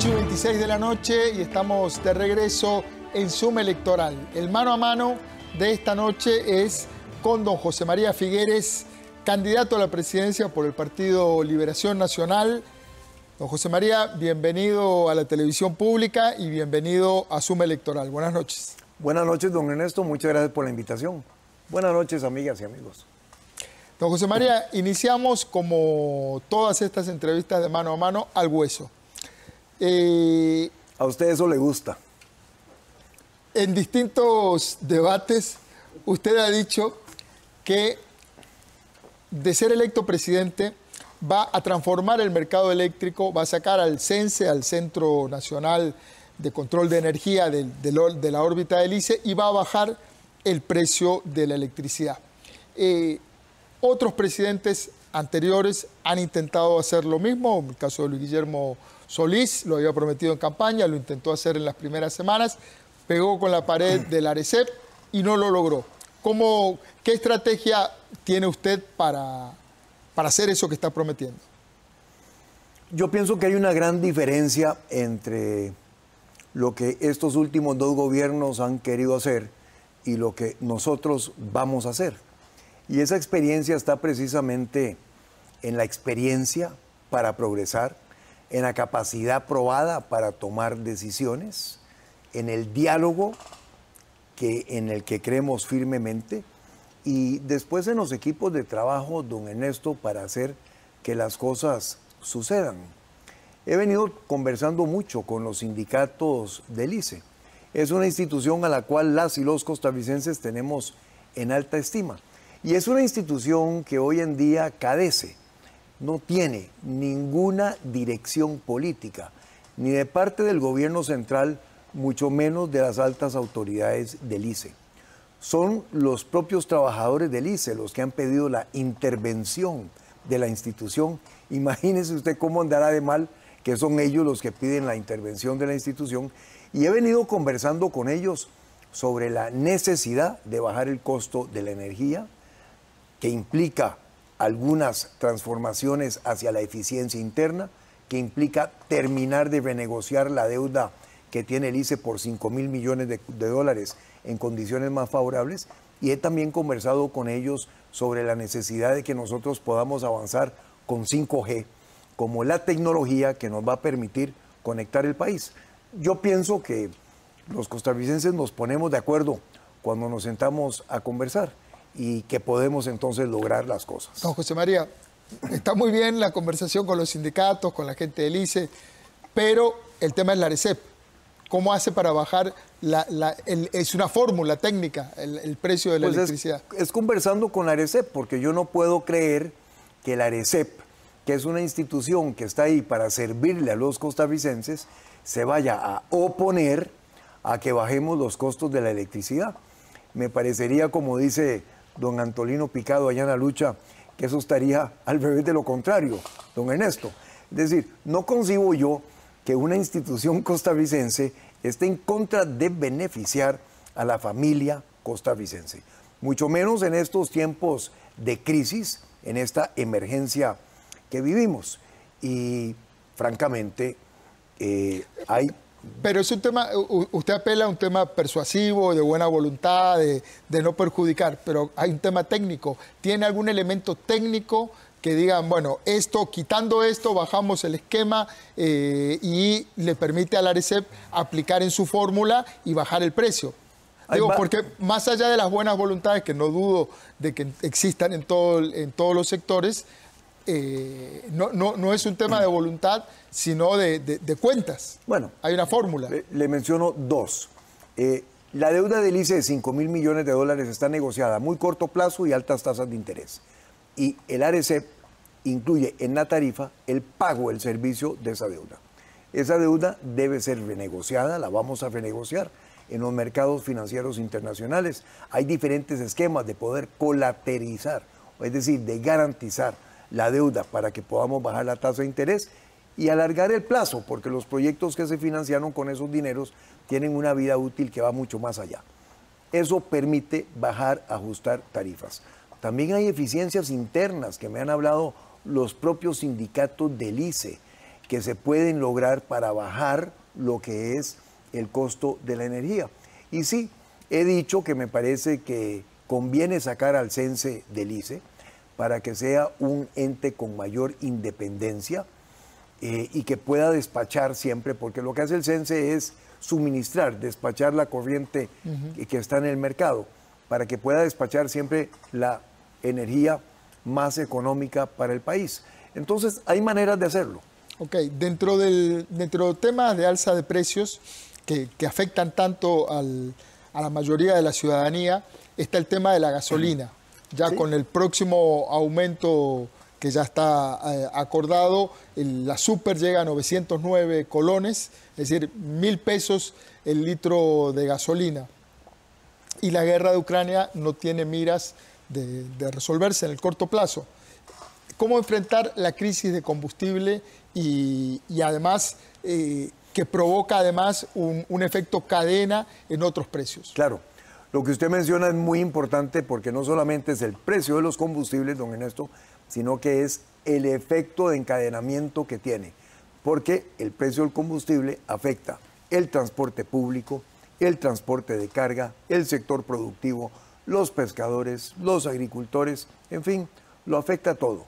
8 y 26 de la noche y estamos de regreso en Suma Electoral. El mano a mano de esta noche es con don José María Figueres, candidato a la presidencia por el Partido Liberación Nacional. Don José María, bienvenido a la televisión pública y bienvenido a Suma Electoral. Buenas noches. Buenas noches, don Ernesto. Muchas gracias por la invitación. Buenas noches, amigas y amigos. Don José María, iniciamos como todas estas entrevistas de mano a mano al hueso. Eh, a usted eso le gusta. En distintos debates, usted ha dicho que de ser electo presidente va a transformar el mercado eléctrico, va a sacar al CENSE, al Centro Nacional de Control de Energía de, la órbita del ICE, y va a bajar el precio de la electricidad. Eh, otros presidentes anteriores han intentado hacer lo mismo, en el caso de Luis Guillermo Solís lo había prometido en campaña, lo intentó hacer en las primeras semanas, pegó con la pared del Arecep y no lo logró. ¿Cómo, ¿Qué estrategia tiene usted para, para hacer eso que está prometiendo? Yo pienso que hay una gran diferencia entre lo que estos últimos dos gobiernos han querido hacer y lo que nosotros vamos a hacer. Y esa experiencia está precisamente en la experiencia para progresar, en la capacidad probada para tomar decisiones, en el diálogo que, en el que creemos firmemente y después en los equipos de trabajo, don Ernesto, para hacer que las cosas sucedan. He venido conversando mucho con los sindicatos del ICE. Es una institución a la cual las y los costarricenses tenemos en alta estima. Y es una institución que hoy en día cadece no tiene ninguna dirección política, ni de parte del gobierno central, mucho menos de las altas autoridades del ICE. Son los propios trabajadores del ICE los que han pedido la intervención de la institución. Imagínese usted cómo andará de mal que son ellos los que piden la intervención de la institución. Y he venido conversando con ellos sobre la necesidad de bajar el costo de la energía, que implica algunas transformaciones hacia la eficiencia interna, que implica terminar de renegociar la deuda que tiene el ICE por 5 mil millones de, dólares en condiciones más favorables. Y he también conversado con ellos sobre la necesidad de que nosotros podamos avanzar con 5G como la tecnología que nos va a permitir conectar el país. Yo pienso que los costarricenses nos ponemos de acuerdo cuando nos sentamos a conversar y que podemos entonces lograr las cosas. Don José María, está muy bien la conversación con los sindicatos, con la gente del ICE, pero el tema es la ARECEP. ¿Cómo hace para bajar, la, es una fórmula técnica, el, precio de la pues electricidad? Es, conversando con la ARECEP, porque yo no puedo creer que la ARECEP, que es una institución que está ahí para servirle a los costarricenses, se vaya a oponer a que bajemos los costos de la electricidad. Me parecería, como dice don Antolino Picado allá en la lucha, que eso estaría al revés de lo contrario, don Ernesto. Es decir, no concibo yo que una institución costarricense esté en contra de beneficiar a la familia costarricense, mucho menos en estos tiempos de crisis, en esta emergencia que vivimos. Y francamente, eh, hay pero es un tema, usted apela a un tema persuasivo, de buena voluntad, de, no perjudicar, pero hay un tema técnico. ¿Tiene algún elemento técnico que digan, bueno, esto, quitando esto, bajamos el esquema eh, y le permite a la ARECEP aplicar en su fórmula y bajar el precio? Digo, porque más allá de las buenas voluntades, que no dudo de que existan en, todo, en todos los sectores, eh, no, no, es un tema de voluntad, sino de, cuentas. Bueno, hay una fórmula. Le, menciono dos. Eh, la deuda del ICE de 5 mil millones de dólares está negociada a muy corto plazo y altas tasas de interés. Y el ARECEP incluye en la tarifa el pago del servicio de esa deuda. Esa deuda debe ser renegociada, la vamos a renegociar en los mercados financieros internacionales. Hay diferentes esquemas de poder colaterizar, es decir, de garantizar la deuda para que podamos bajar la tasa de interés y alargar el plazo, porque los proyectos que se financiaron con esos dineros tienen una vida útil que va mucho más allá. Eso permite bajar, ajustar tarifas. También hay eficiencias internas que me han hablado los propios sindicatos del ICE, que se pueden lograr para bajar lo que es el costo de la energía. Y sí, he dicho que me parece que conviene sacar al CENSE del ICE para que sea un ente con mayor independencia eh, y que pueda despachar siempre, porque lo que hace el CENSE es suministrar, despachar la corriente que está en el mercado, para que pueda despachar siempre la energía más económica para el país. Entonces, hay maneras de hacerlo. Ok, dentro del, dentro temas de alza de precios que, afectan tanto a la mayoría de la ciudadanía, está el tema de la gasolina. Ya con el próximo aumento que ya está eh, acordado, la super llega a 909 colones, es decir, mil pesos el litro de gasolina. Y la guerra de Ucrania no tiene miras de, resolverse en el corto plazo. ¿Cómo enfrentar la crisis de combustible y, además eh, que provoca además un, un efecto cadena en otros precios? Claro. Lo que usted menciona es muy importante porque no solamente es el precio de los combustibles, don Ernesto, sino que es el efecto de encadenamiento que tiene, porque el precio del combustible afecta el transporte público, el transporte de carga, el sector productivo, los pescadores, los agricultores, en fin, lo afecta todo.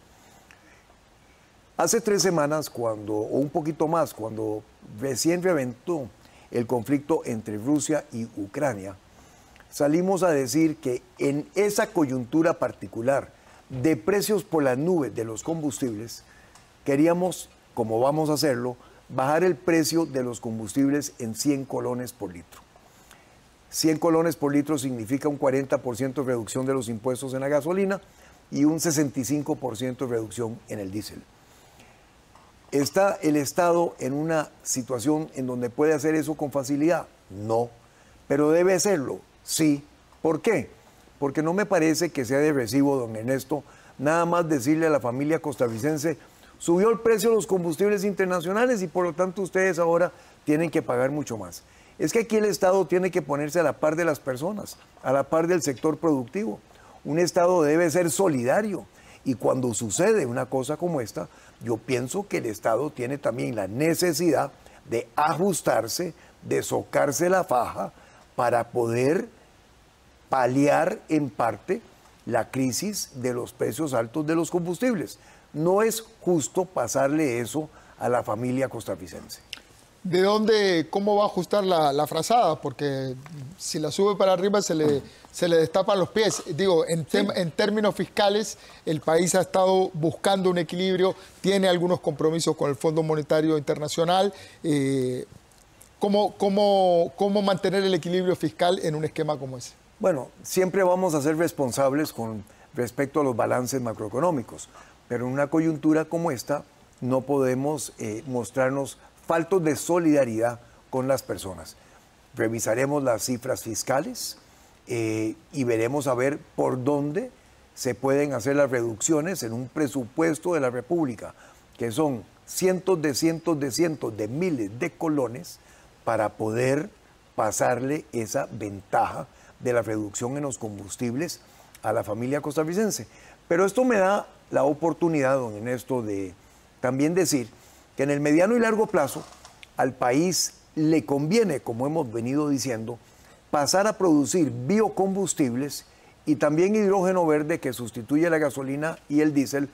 Hace tres semanas, cuando, o un poquito más, cuando recién reventó el conflicto entre Rusia y Ucrania, salimos a decir que en esa coyuntura particular de precios por las nubes de los combustibles, queríamos, como vamos a hacerlo, bajar el precio de los combustibles en 100 colones por litro. 100 colones por litro significa un 40% de reducción de los impuestos en la gasolina y un 65% de reducción en el diésel. ¿Está el Estado en una situación en donde puede hacer eso con facilidad? No, pero debe hacerlo Sí. ¿Por qué? Porque no me parece que sea de recibo, don Ernesto, nada más decirle a la familia costarricense, subió el precio de los combustibles internacionales y por lo tanto ustedes ahora tienen que pagar mucho más. Es que aquí el Estado tiene que ponerse a la par de las personas, a la par del sector productivo. Un Estado debe ser solidario. Y cuando sucede una cosa como esta, yo pienso que el Estado tiene también la necesidad de ajustarse, de socarse la faja para poder paliar en parte la crisis de los precios altos de los combustibles. No es justo pasarle eso a la familia costarricense. ¿De dónde, cómo va a ajustar la, frazada? Porque si la sube para arriba se le, se le destapan los pies. Digo, en, en términos fiscales, el país ha estado buscando un equilibrio, tiene algunos compromisos con el Fondo Monetario Internacional. Eh, ¿Cómo, cómo, cómo mantener el equilibrio fiscal en un esquema como ese? Bueno, siempre vamos a ser responsables con respecto a los balances macroeconómicos, pero en una coyuntura como esta no podemos eh, mostrarnos faltos de solidaridad con las personas. Revisaremos las cifras fiscales eh, y veremos a ver por dónde se pueden hacer las reducciones en un presupuesto de la República, que son cientos de cientos de cientos de miles de colones para poder pasarle esa ventaja de la reducción en los combustibles a la familia costarricense. Pero esto me da la oportunidad, don Ernesto, de también decir que en el mediano y largo plazo al país le conviene, como hemos venido diciendo, pasar a producir biocombustibles y también hidrógeno verde que sustituye la gasolina y el diésel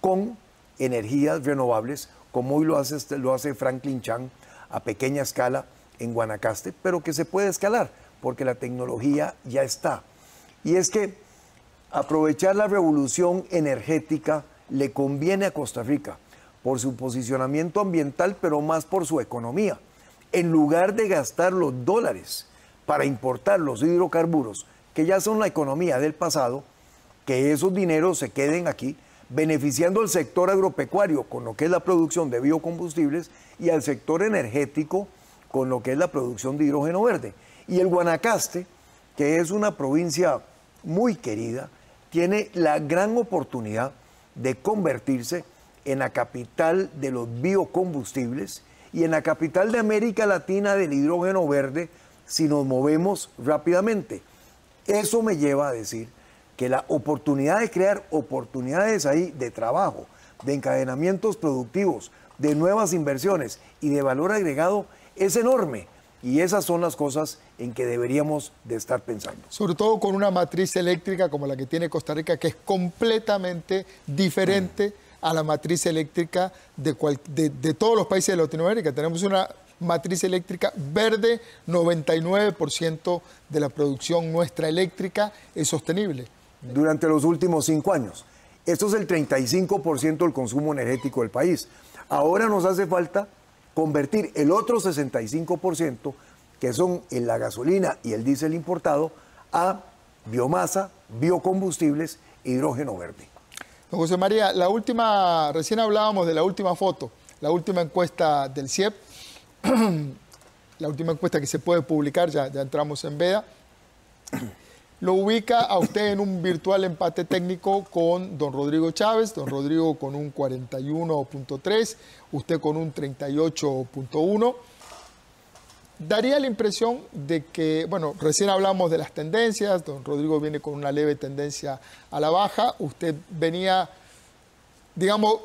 con energías renovables, como hoy lo hace, lo hace Franklin Chang a pequeña escala en Guanacaste, pero que se puede escalar porque la tecnología ya está. Y es que aprovechar la revolución energética le conviene a Costa Rica por su posicionamiento ambiental, pero más por su economía. En lugar de gastar los dólares para importar los hidrocarburos, que ya son la economía del pasado, que esos dineros se queden aquí, beneficiando al sector agropecuario con lo que es la producción de biocombustibles y al sector energético con lo que es la producción de hidrógeno verde. Y el Guanacaste, que es una provincia muy querida, tiene la gran oportunidad de convertirse en la capital de los biocombustibles y en la capital de América Latina del hidrógeno verde si nos movemos rápidamente. Eso me lleva a decir que la oportunidad de crear oportunidades ahí de trabajo, de encadenamientos productivos de nuevas inversiones y de valor agregado es enorme. Y esas son las cosas en que deberíamos de estar pensando. Sobre todo con una matriz eléctrica como la que tiene Costa Rica, que es completamente diferente a la matriz eléctrica de, de, todos los países de Latinoamérica. Tenemos una matriz eléctrica verde, 99% de la producción nuestra eléctrica es sostenible. Durante los últimos cinco años. Esto es el 35% del consumo energético del país. Ahora nos hace falta convertir el otro 65%, que son en la gasolina y el diésel importado, a biomasa, biocombustibles, hidrógeno verde. Don José María, la última, recién hablábamos de la última foto, la última encuesta del CIEP, la última encuesta que se puede publicar, ya, ya entramos en veda, lo ubica a usted en un virtual empate técnico con don Rodrigo Chávez, don Rodrigo con un 41.3, usted con un 38.1. Daría la impresión de que, bueno, recién hablamos de las tendencias, don Rodrigo viene con una leve tendencia a la baja, usted venía, digamos,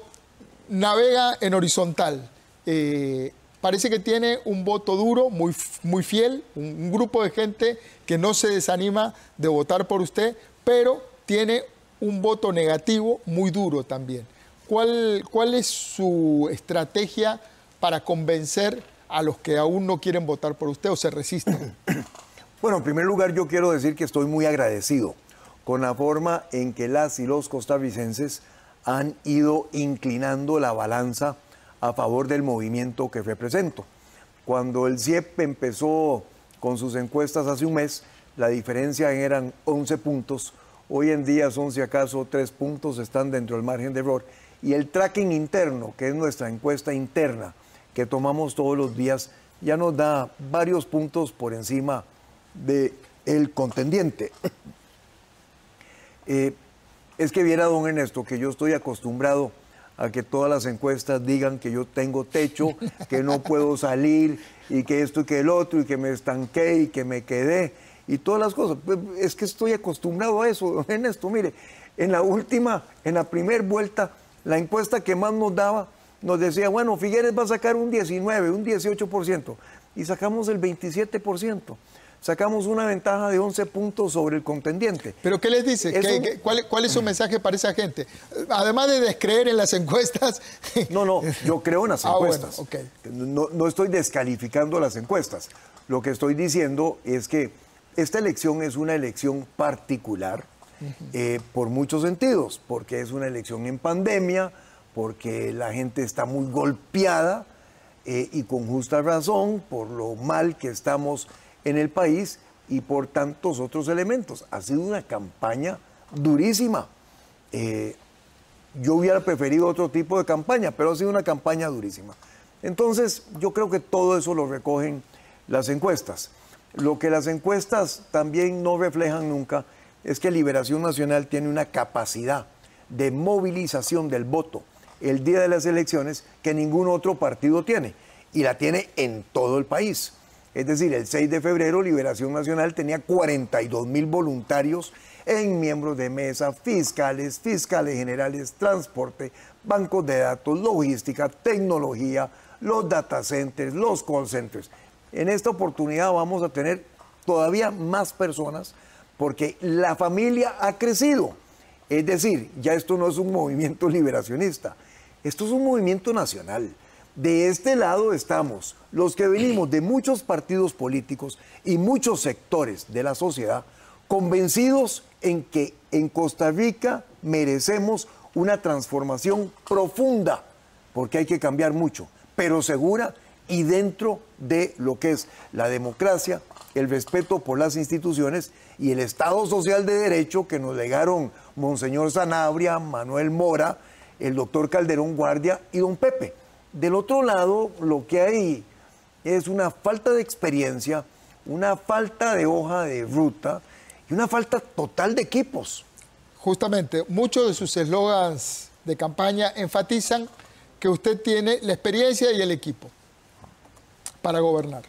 navega en horizontal. Eh, parece que tiene un voto duro, muy, muy fiel, un, grupo de gente que no se desanima de votar por usted, pero tiene un voto negativo muy duro también. ¿Cuál, ¿Cuál es su estrategia para convencer a los que aún no quieren votar por usted o se resisten? Bueno, en primer lugar yo quiero decir que estoy muy agradecido con la forma en que las y los costarricenses han ido inclinando la balanza a favor del movimiento que represento. Cuando el CIEP empezó con sus encuestas hace un mes, la diferencia eran 11 puntos, hoy en día son si acaso 3 puntos, están dentro del margen de error. Y el tracking interno, que es nuestra encuesta interna que tomamos todos los días, ya nos da varios puntos por encima del el contendiente. Eh, es que viera, don Ernesto, que yo estoy acostumbrado a que todas las encuestas digan que yo tengo techo, que no puedo salir y que esto y que el otro y que me estanqué y que me quedé y todas las cosas. Pues, es que estoy acostumbrado a eso, en esto. Mire, en la última, en la primera vuelta, la encuesta que más nos daba nos decía, bueno, Figueres va a sacar un 19, un 18%, y sacamos el 27% sacamos una ventaja de 11 puntos sobre el contendiente. ¿Pero qué les dice? cuál, es su mensaje para esa gente? Además de descreer en las encuestas. No, no, yo creo en las ah, encuestas. no, estoy descalificando las encuestas. Lo que estoy diciendo es que esta elección es una elección particular eh, por muchos sentidos, porque es una elección en pandemia, porque la gente está muy golpeada eh, y con justa razón por lo mal que estamos en el país y por tantos otros elementos. Ha sido una campaña durísima. Eh, yo hubiera preferido otro tipo de campaña, pero ha sido una campaña durísima. Entonces, yo creo que todo eso lo recogen las encuestas. Lo que las encuestas también no reflejan nunca es que Liberación Nacional tiene una capacidad de movilización del voto el día de las elecciones que ningún otro partido tiene. Y la tiene en todo el país. Es decir, el 6 de febrero Liberación Nacional tenía 42 mil voluntarios en miembros de mesa, fiscales, fiscales generales, transporte, bancos de datos, logística, tecnología, los data centers, los call centers. En esta oportunidad vamos a tener todavía más personas porque la familia ha crecido. Es decir, ya esto no es un movimiento liberacionista, esto es un movimiento nacional. De este lado estamos los que venimos de muchos partidos políticos y muchos sectores de la sociedad convencidos en que en Costa Rica merecemos una transformación profunda, porque hay que cambiar mucho, pero segura y dentro de lo que es la democracia, el respeto por las instituciones y el Estado Social de Derecho que nos legaron Monseñor Sanabria, Manuel Mora, el doctor Calderón Guardia y don Pepe. Del otro lado, lo que hay es una falta de experiencia, una falta de hoja de ruta y una falta total de equipos. Justamente, muchos de sus eslogans de campaña enfatizan que usted tiene la experiencia y el equipo para gobernar.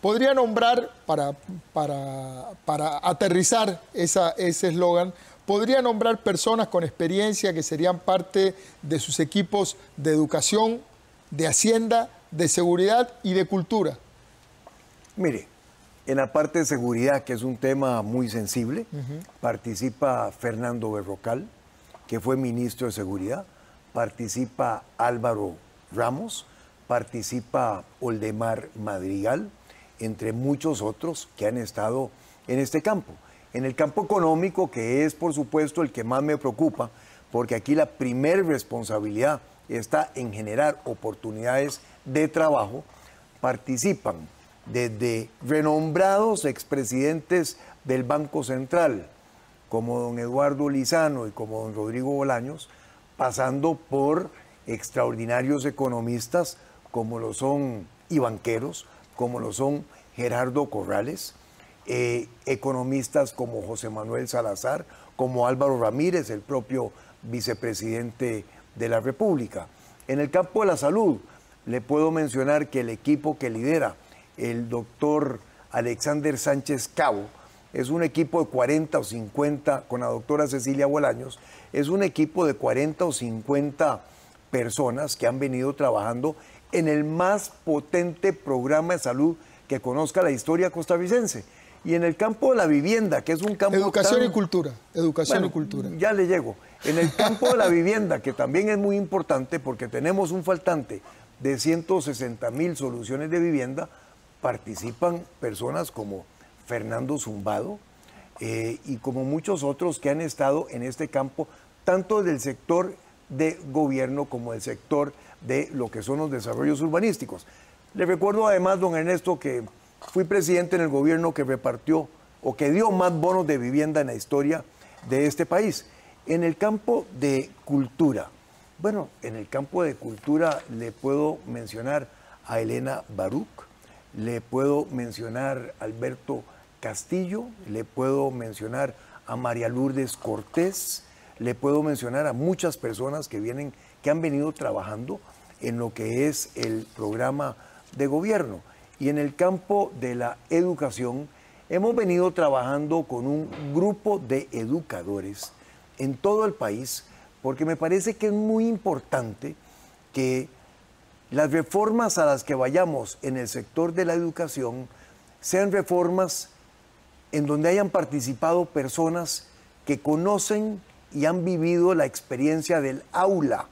¿Podría nombrar, para, para, para aterrizar esa, ese eslogan, podría nombrar personas con experiencia que serían parte de sus equipos de educación, de hacienda, de seguridad y de cultura. Mire, en la parte de seguridad, que es un tema muy sensible, participa Fernando Berrocal, que fue ministro de Seguridad, participa Álvaro Ramos, participa Oldemar Madrigal, entre muchos otros que han estado en este campo. En el campo económico, que es por supuesto el que más me preocupa, porque aquí la primer responsabilidad está en generar oportunidades de trabajo, participan desde renombrados expresidentes del Banco Central, como don Eduardo Lizano y como don Rodrigo Bolaños, pasando por extraordinarios economistas como lo son y banqueros, como lo son Gerardo Corrales, eh, economistas como José Manuel Salazar, como Álvaro Ramírez, el propio vicepresidente de la República. En el campo de la salud, le puedo mencionar que el equipo que lidera el doctor Alexander Sánchez Cabo es un equipo de 40 o 50, con la doctora Cecilia Bolaños, es un equipo de 40 o 50 personas que han venido trabajando en el más potente programa de salud que conozca la historia costarricense. Y en el campo de la vivienda, que es un campo... Educación y cultura. Educación y cultura. Ya le llego. En el campo de la vivienda, que también es muy importante porque tenemos un faltante de 160 mil soluciones de vivienda, participan personas como Fernando Zumbado eh, y como muchos otros que han estado en este campo, tanto del sector de gobierno como del sector de lo que son los desarrollos urbanísticos. Le recuerdo además, don Ernesto, que fui presidente en el gobierno que repartió o que dio más bonos de vivienda en la historia de este país. En el campo de cultura, bueno, en el campo de cultura le puedo mencionar a Elena Baruch, le puedo mencionar a Alberto Castillo, le puedo mencionar a María Lourdes Cortés, le puedo mencionar a muchas personas que vienen, que han venido trabajando en lo que es el programa de gobierno. Y en el campo de la educación, hemos venido trabajando con un grupo de educadores en todo el país, porque me parece que es muy importante que las reformas a las que vayamos en el sector de la educación sean reformas en donde hayan participado personas que conocen y han vivido la experiencia del aula,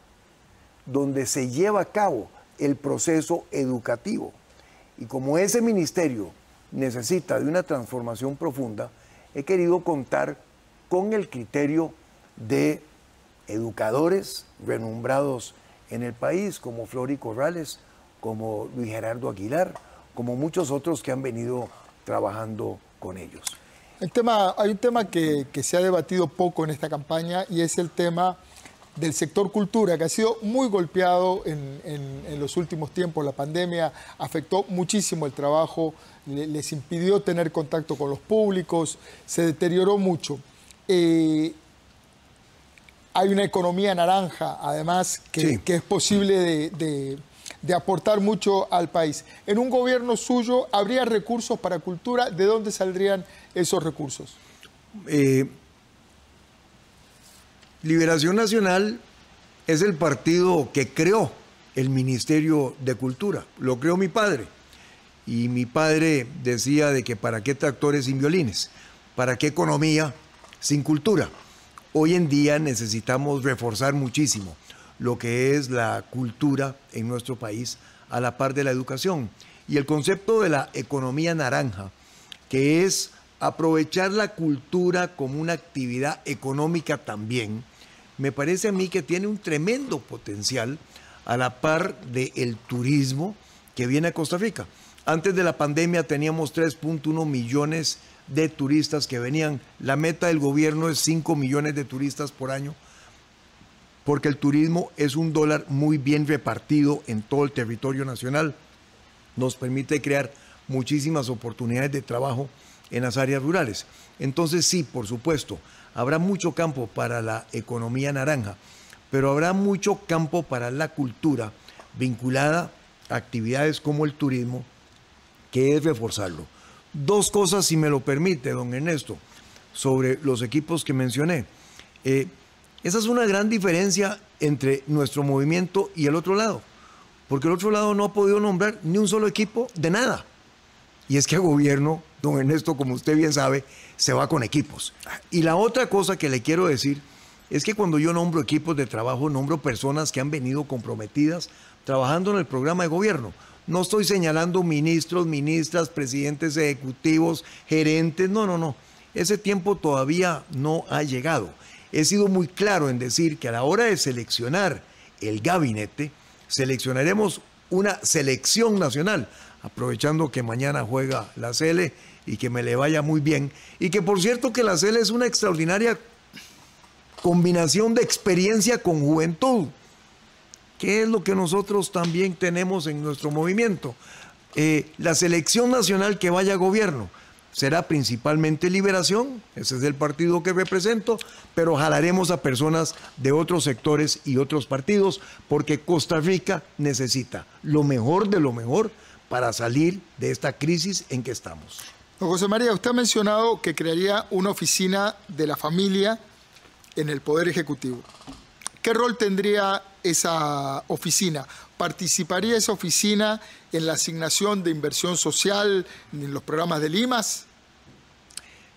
donde se lleva a cabo el proceso educativo. Y como ese ministerio necesita de una transformación profunda, he querido contar con el criterio de educadores renombrados en el país, como Flori Corrales, como Luis Gerardo Aguilar, como muchos otros que han venido trabajando con ellos. El tema, hay un tema que, se ha debatido poco en esta campaña y es el tema del sector cultura, que ha sido muy golpeado en, los últimos tiempos. La pandemia afectó muchísimo el trabajo, les impidió tener contacto con los públicos, se deterioró mucho. Eh, hay una economía naranja, además, que, es posible de de aportar mucho al país. En un gobierno suyo, ¿habría recursos para cultura? ¿De dónde saldrían esos recursos? Eh, Liberación Nacional es el partido que creó el Ministerio de Cultura. Lo creó mi padre. Y mi padre decía de que para qué tractores sin violines, para qué economía sin cultura. Hoy en día necesitamos reforzar muchísimo lo que es la cultura en nuestro país a la par de la educación. Y el concepto de la economía naranja, que es aprovechar la cultura como una actividad económica también, me parece a mí que tiene un tremendo potencial a la par del turismo que viene a Costa Rica. Antes de la pandemia teníamos 3.1 millones de turistas que venían. La meta del gobierno es 5 millones de turistas por año porque el turismo es un dólar muy bien repartido en todo el territorio nacional. Nos permite crear muchísimas oportunidades de trabajo en las áreas rurales. Entonces sí, por supuesto, habrá mucho campo para la economía naranja, pero habrá mucho campo para la cultura vinculada a actividades como el turismo, que es reforzarlo. Dos cosas, si me lo permite, don Ernesto, sobre los equipos que mencioné. Eh, esa es una gran diferencia entre nuestro movimiento y el otro lado, porque el otro lado no ha podido nombrar ni un solo equipo de nada. Y es que el gobierno, don Ernesto, como usted bien sabe, se va con equipos. Y la otra cosa que le quiero decir es que cuando yo nombro equipos de trabajo, nombro personas que han venido comprometidas trabajando en el programa de gobierno. No estoy señalando ministros, ministras, presidentes ejecutivos, gerentes, no, no, no. Ese tiempo todavía no ha llegado. He sido muy claro en decir que a la hora de seleccionar el gabinete, seleccionaremos una selección nacional aprovechando que mañana juega la Cele y que me le vaya muy bien. Y que por cierto que la Cele es una extraordinaria combinación de experiencia con juventud, que es lo que nosotros también tenemos en nuestro movimiento. Eh, la selección nacional que vaya a gobierno será principalmente Liberación, ese es el partido que represento, pero jalaremos a personas de otros sectores y otros partidos, porque Costa Rica necesita lo mejor de lo mejor para salir de esta crisis en que estamos. Don José María, usted ha mencionado que crearía una oficina de la familia en el Poder Ejecutivo. ¿Qué rol tendría esa oficina? ¿Participaría esa oficina en la asignación de inversión social en los programas de Limas?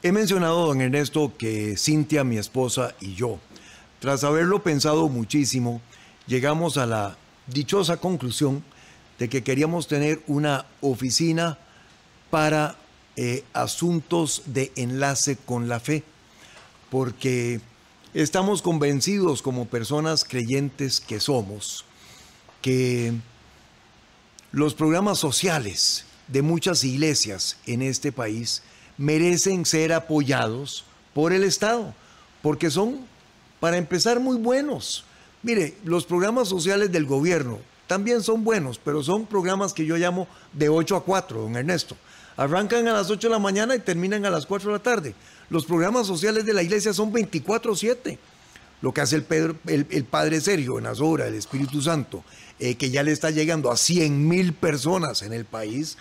He mencionado, don Ernesto, que Cintia, mi esposa, y yo, tras haberlo pensado muchísimo, llegamos a la dichosa conclusión de que queríamos tener una oficina para eh, asuntos de enlace con la fe, porque estamos convencidos como personas creyentes que somos, que los programas sociales de muchas iglesias en este país merecen ser apoyados por el Estado, porque son, para empezar, muy buenos. Mire, los programas sociales del gobierno, también son buenos, pero son programas que yo llamo de 8 a 4, don Ernesto. Arrancan a las 8 de la mañana y terminan a las 4 de la tarde. Los programas sociales de la iglesia son 24-7. Lo que hace el, el, Padre Sergio en Azora, el Espíritu Santo, eh, que ya le está llegando a 100 mil personas en el país,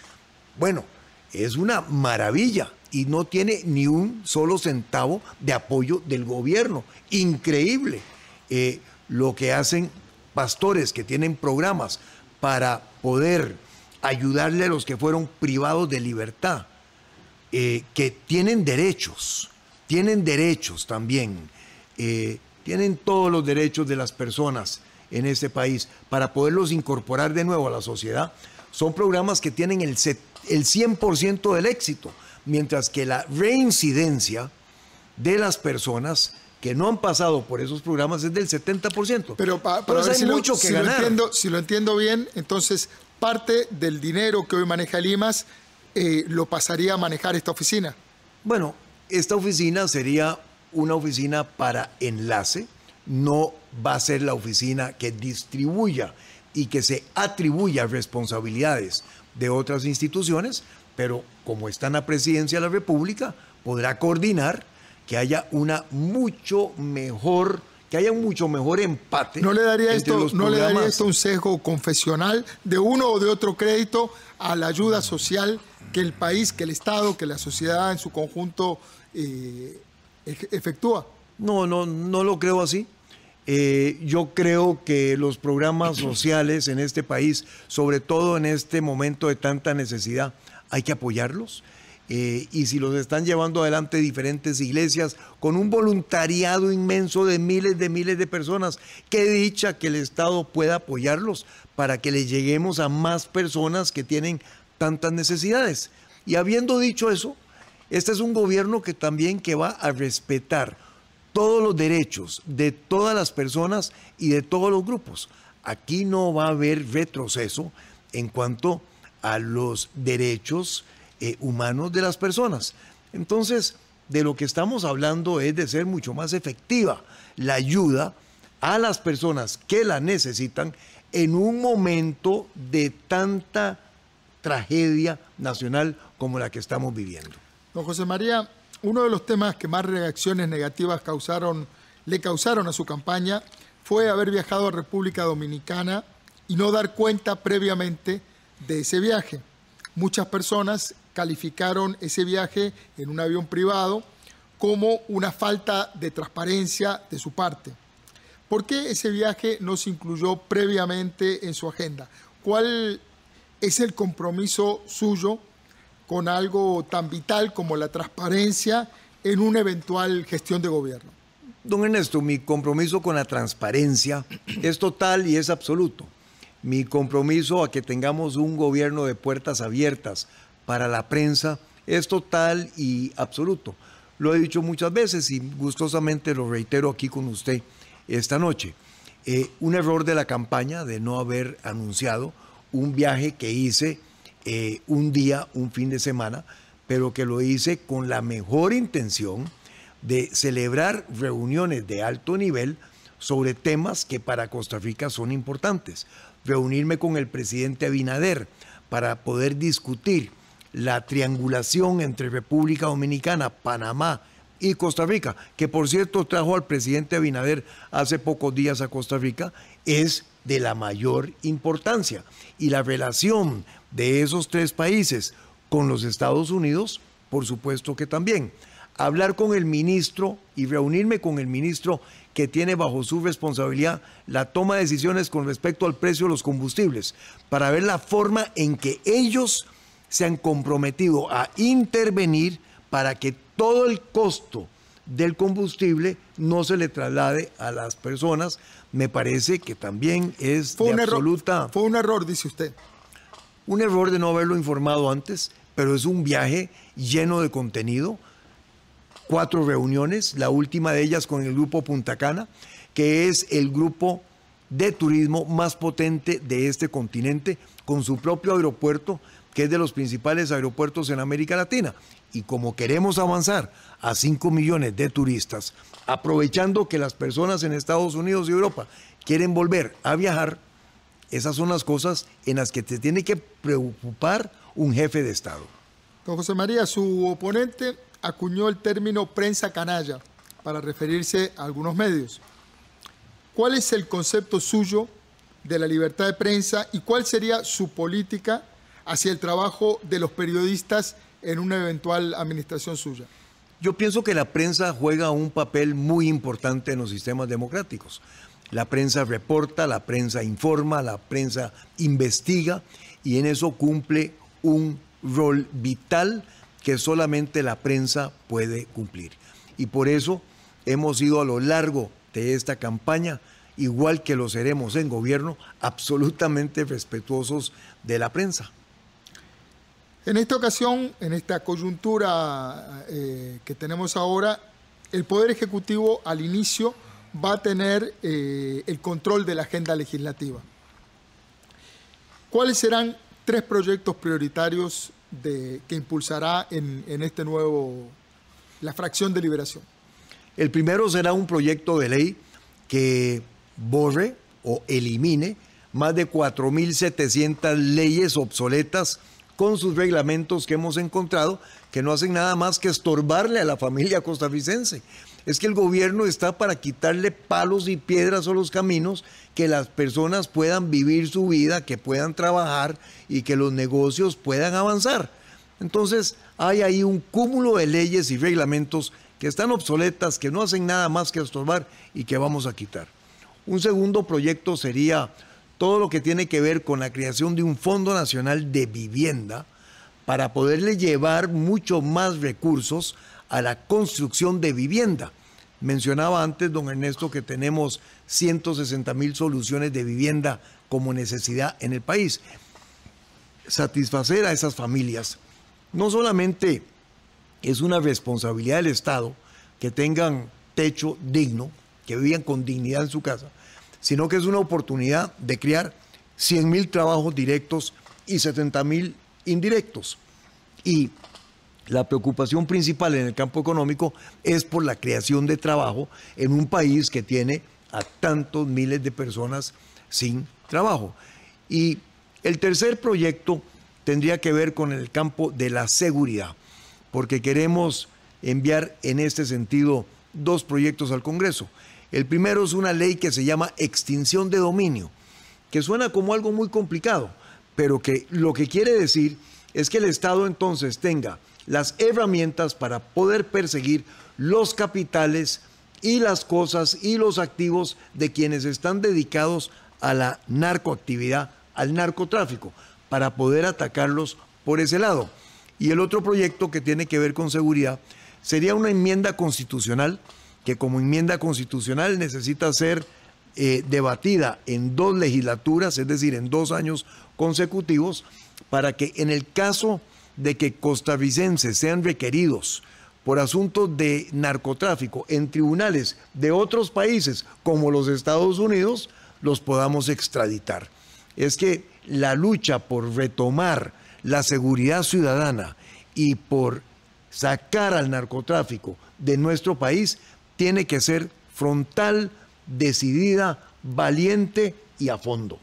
bueno, es una maravilla y no tiene ni un solo centavo de apoyo del gobierno. Increíble eh, lo que hacen pastores que tienen programas para poder ayudarle a los que fueron privados de libertad, eh, que tienen derechos, tienen derechos también, eh, tienen todos los derechos de las personas en este país para poderlos incorporar de nuevo a la sociedad, son programas que tienen el, el 100% del éxito, mientras que la reincidencia de las personas que no han pasado por esos programas es del 70%. Pero, para hay si mucho que ganar. Lo entiendo, si lo entiendo bien, entonces parte del dinero que hoy maneja Limas eh, lo pasaría a manejar esta oficina. Bueno, esta oficina sería una oficina para enlace, no va a ser la oficina que distribuya y que se atribuya responsabilidades de otras instituciones, pero como está en la presidencia de la República, podrá coordinar que haya una mucho mejor que haya un mucho mejor empate. ¿No le daría, esto, ¿no le daría esto un sesgo confesional de uno o de otro crédito a la ayuda social que el país, que el Estado, que la sociedad en su conjunto eh, efectúa? No, no, no lo creo así. Eh, yo creo que los programas sociales en este país, sobre todo en este momento de tanta necesidad, hay que apoyarlos. Eh, y si los están llevando adelante diferentes iglesias con un voluntariado inmenso de miles de miles de personas, qué dicha que el Estado pueda apoyarlos para que le lleguemos a más personas que tienen tantas necesidades. Y habiendo dicho eso, este es un gobierno que también que va a respetar todos los derechos de todas las personas y de todos los grupos. Aquí no va a haber retroceso en cuanto a los derechos eh, humanos de las personas. Entonces, de lo que estamos hablando es de ser mucho más efectiva la ayuda a las personas que la necesitan en un momento de tanta tragedia nacional como la que estamos viviendo. Don José María, uno de los temas que más reacciones negativas causaron, le causaron a su campaña fue haber viajado a República Dominicana y no dar cuenta previamente de ese viaje. Muchas personas calificaron ese viaje en un avión privado como una falta de transparencia de su parte. ¿Por qué ese viaje no se incluyó previamente en su agenda? ¿cuál es el compromiso suyo con algo tan vital como la transparencia en una eventual gestión de gobierno? Don Ernesto, mi compromiso con la transparencia es total y es absoluto. Mi compromiso a que tengamos un gobierno de puertas abiertas para la prensa es total y absoluto. Lo he dicho muchas veces y gustosamente lo reitero aquí con usted esta noche. Eh, un error de la campaña de no haber anunciado un viaje que hice eh, un día, un fin de semana, pero que lo hice con la mejor intención de celebrar reuniones de alto nivel sobre temas que para Costa Rica son importantes. Reunirme con el presidente Abinader para poder discutir la triangulación entre República Dominicana, Panamá y Costa Rica, que por cierto trajo al presidente Abinader hace pocos días a Costa Rica, es de la mayor importancia. Y la relación de esos tres países con los Estados Unidos, por supuesto que también. Hablar con el ministro y reunirme con el ministro que tiene bajo su responsabilidad la toma de decisiones con respecto al precio de los combustibles, para ver la forma en que ellos se han comprometido a intervenir para que todo el costo del combustible no se le traslade a las personas, me parece que también es fue de un absoluta... Error, fue un error, dice usted. Un error de no haberlo informado antes, pero es un viaje lleno de contenido. Cuatro reuniones, la última de ellas con el grupo Punta Cana, que es el grupo de turismo más potente de este continente, con su propio aeropuerto, que es de los principales aeropuertos en América Latina. Y como queremos avanzar a 5 millones de turistas, aprovechando que las personas en Estados Unidos y Europa quieren volver a viajar, esas son las cosas en las que te tiene que preocupar un jefe de Estado. Don José María, su oponente acuñó el término prensa canalla para referirse a algunos medios. ¿Cuál es el concepto suyo de la libertad de prensa y cuál sería su política hacia el trabajo de los periodistas en una eventual administración suya? Yo pienso que la prensa juega un papel muy importante en los sistemas democráticos. La prensa reporta, la prensa informa, la prensa investiga y en eso cumple un rol vital que solamente la prensa puede cumplir. Y por eso hemos ido a lo largo de esta campaña, igual que lo seremos en gobierno, absolutamente respetuosos de la prensa. En esta ocasión, en esta coyuntura eh, que tenemos ahora, el Poder Ejecutivo al inicio va a tener eh, el control de la agenda legislativa. ¿Cuáles serán tres proyectos prioritarios que impulsará en, en este nuevo, la fracción de liberación? El primero será un proyecto de ley que borre o elimine más de 4.700 leyes obsoletas con sus reglamentos que hemos encontrado que no hacen nada más que estorbarle a la familia costarricense. Es que el gobierno está para quitarle palos y piedras a los caminos, que las personas puedan vivir su vida, que puedan trabajar y que los negocios puedan avanzar. Entonces hay ahí un cúmulo de leyes y reglamentos que están obsoletas, que no hacen nada más que estorbar y que vamos a quitar. Un segundo proyecto sería todo lo que tiene que ver con la creación de un Fondo Nacional de Vivienda para poderle llevar mucho más recursos a la construcción de vivienda. Mencionaba antes, don Ernesto, que tenemos 160 mil soluciones de vivienda como necesidad en el país. Satisfacer a esas familias no solamente es una responsabilidad del Estado que tengan techo digno, que vivan con dignidad en su casa, sino que es una oportunidad de crear 100 mil trabajos directos y 70 mil indirectos. Y la preocupación principal en el campo económico es por la creación de trabajo en un país que tiene a tantos miles de personas sin trabajo. Y el tercer proyecto tendría que ver con el campo de la seguridad, porque queremos enviar en este sentido dos proyectos al Congreso. El primero es una ley que se llama extinción de dominio, que suena como algo muy complicado, pero que lo que quiere decir es que el Estado entonces tenga las herramientas para poder perseguir los capitales y las cosas y los activos de quienes están dedicados a la narcoactividad al narcotráfico, para poder atacarlos por ese lado. Y el otro proyecto que tiene que ver con seguridad sería una enmienda constitucional que como enmienda constitucional necesita ser eh, debatida en dos legislaturas, es decir, en dos años consecutivos, para que en el caso de que costarricenses sean requeridos por asuntos de narcotráfico en tribunales de otros países como los Estados Unidos, los podamos extraditar. Es que la lucha por retomar la seguridad ciudadana y por sacar al narcotráfico de nuestro país tiene que ser frontal, decidida, valiente y a fondo.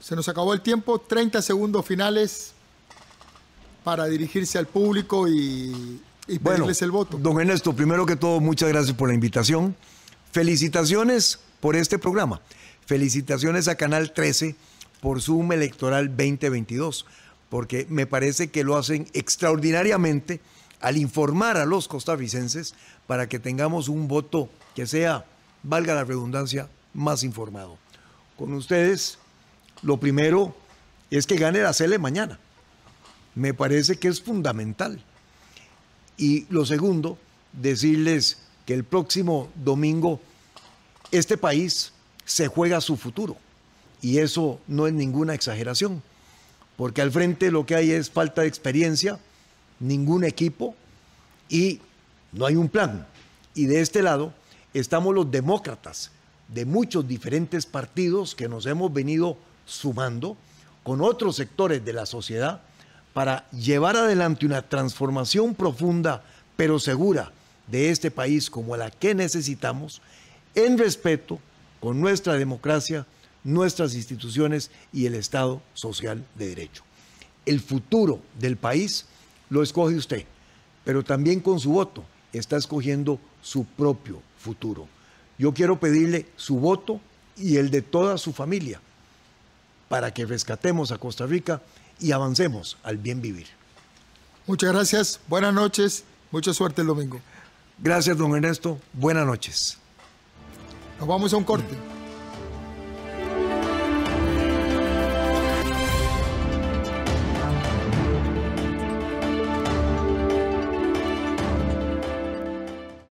Se nos acabó el tiempo, 30 segundos finales para dirigirse al público y, pedirles el voto. Don Ernesto, primero que todo, muchas gracias por la invitación. Felicitaciones por este programa. Felicitaciones a Canal 13 por Zoom Electoral 2022, porque me parece que lo hacen extraordinariamente al informar a los costarricenses para que tengamos un voto que sea, valga la redundancia, más informado. Con ustedes, lo primero es que gane la CELE mañana. Me parece que es fundamental. Y lo segundo, decirles que el próximo domingo este país se juega su futuro. Y eso no es ninguna exageración, porque al frente lo que hay es falta de experiencia, ningún equipo y no hay un plan. Y de este lado estamos los demócratas de muchos diferentes partidos que nos hemos venido sumando con otros sectores de la sociedad para llevar adelante una transformación profunda pero segura de este país como la que necesitamos en respeto con nuestra democracia, nuestras instituciones y el Estado social de derecho. El futuro del país lo escoge usted, pero también con su voto está escogiendo su propio futuro. Yo quiero pedirle su voto y el de toda su familia para que rescatemos a Costa Rica y avancemos al bien vivir. Muchas gracias, buenas noches, mucha suerte el domingo. Gracias, don Ernesto, buenas noches. Nos vamos a un corte.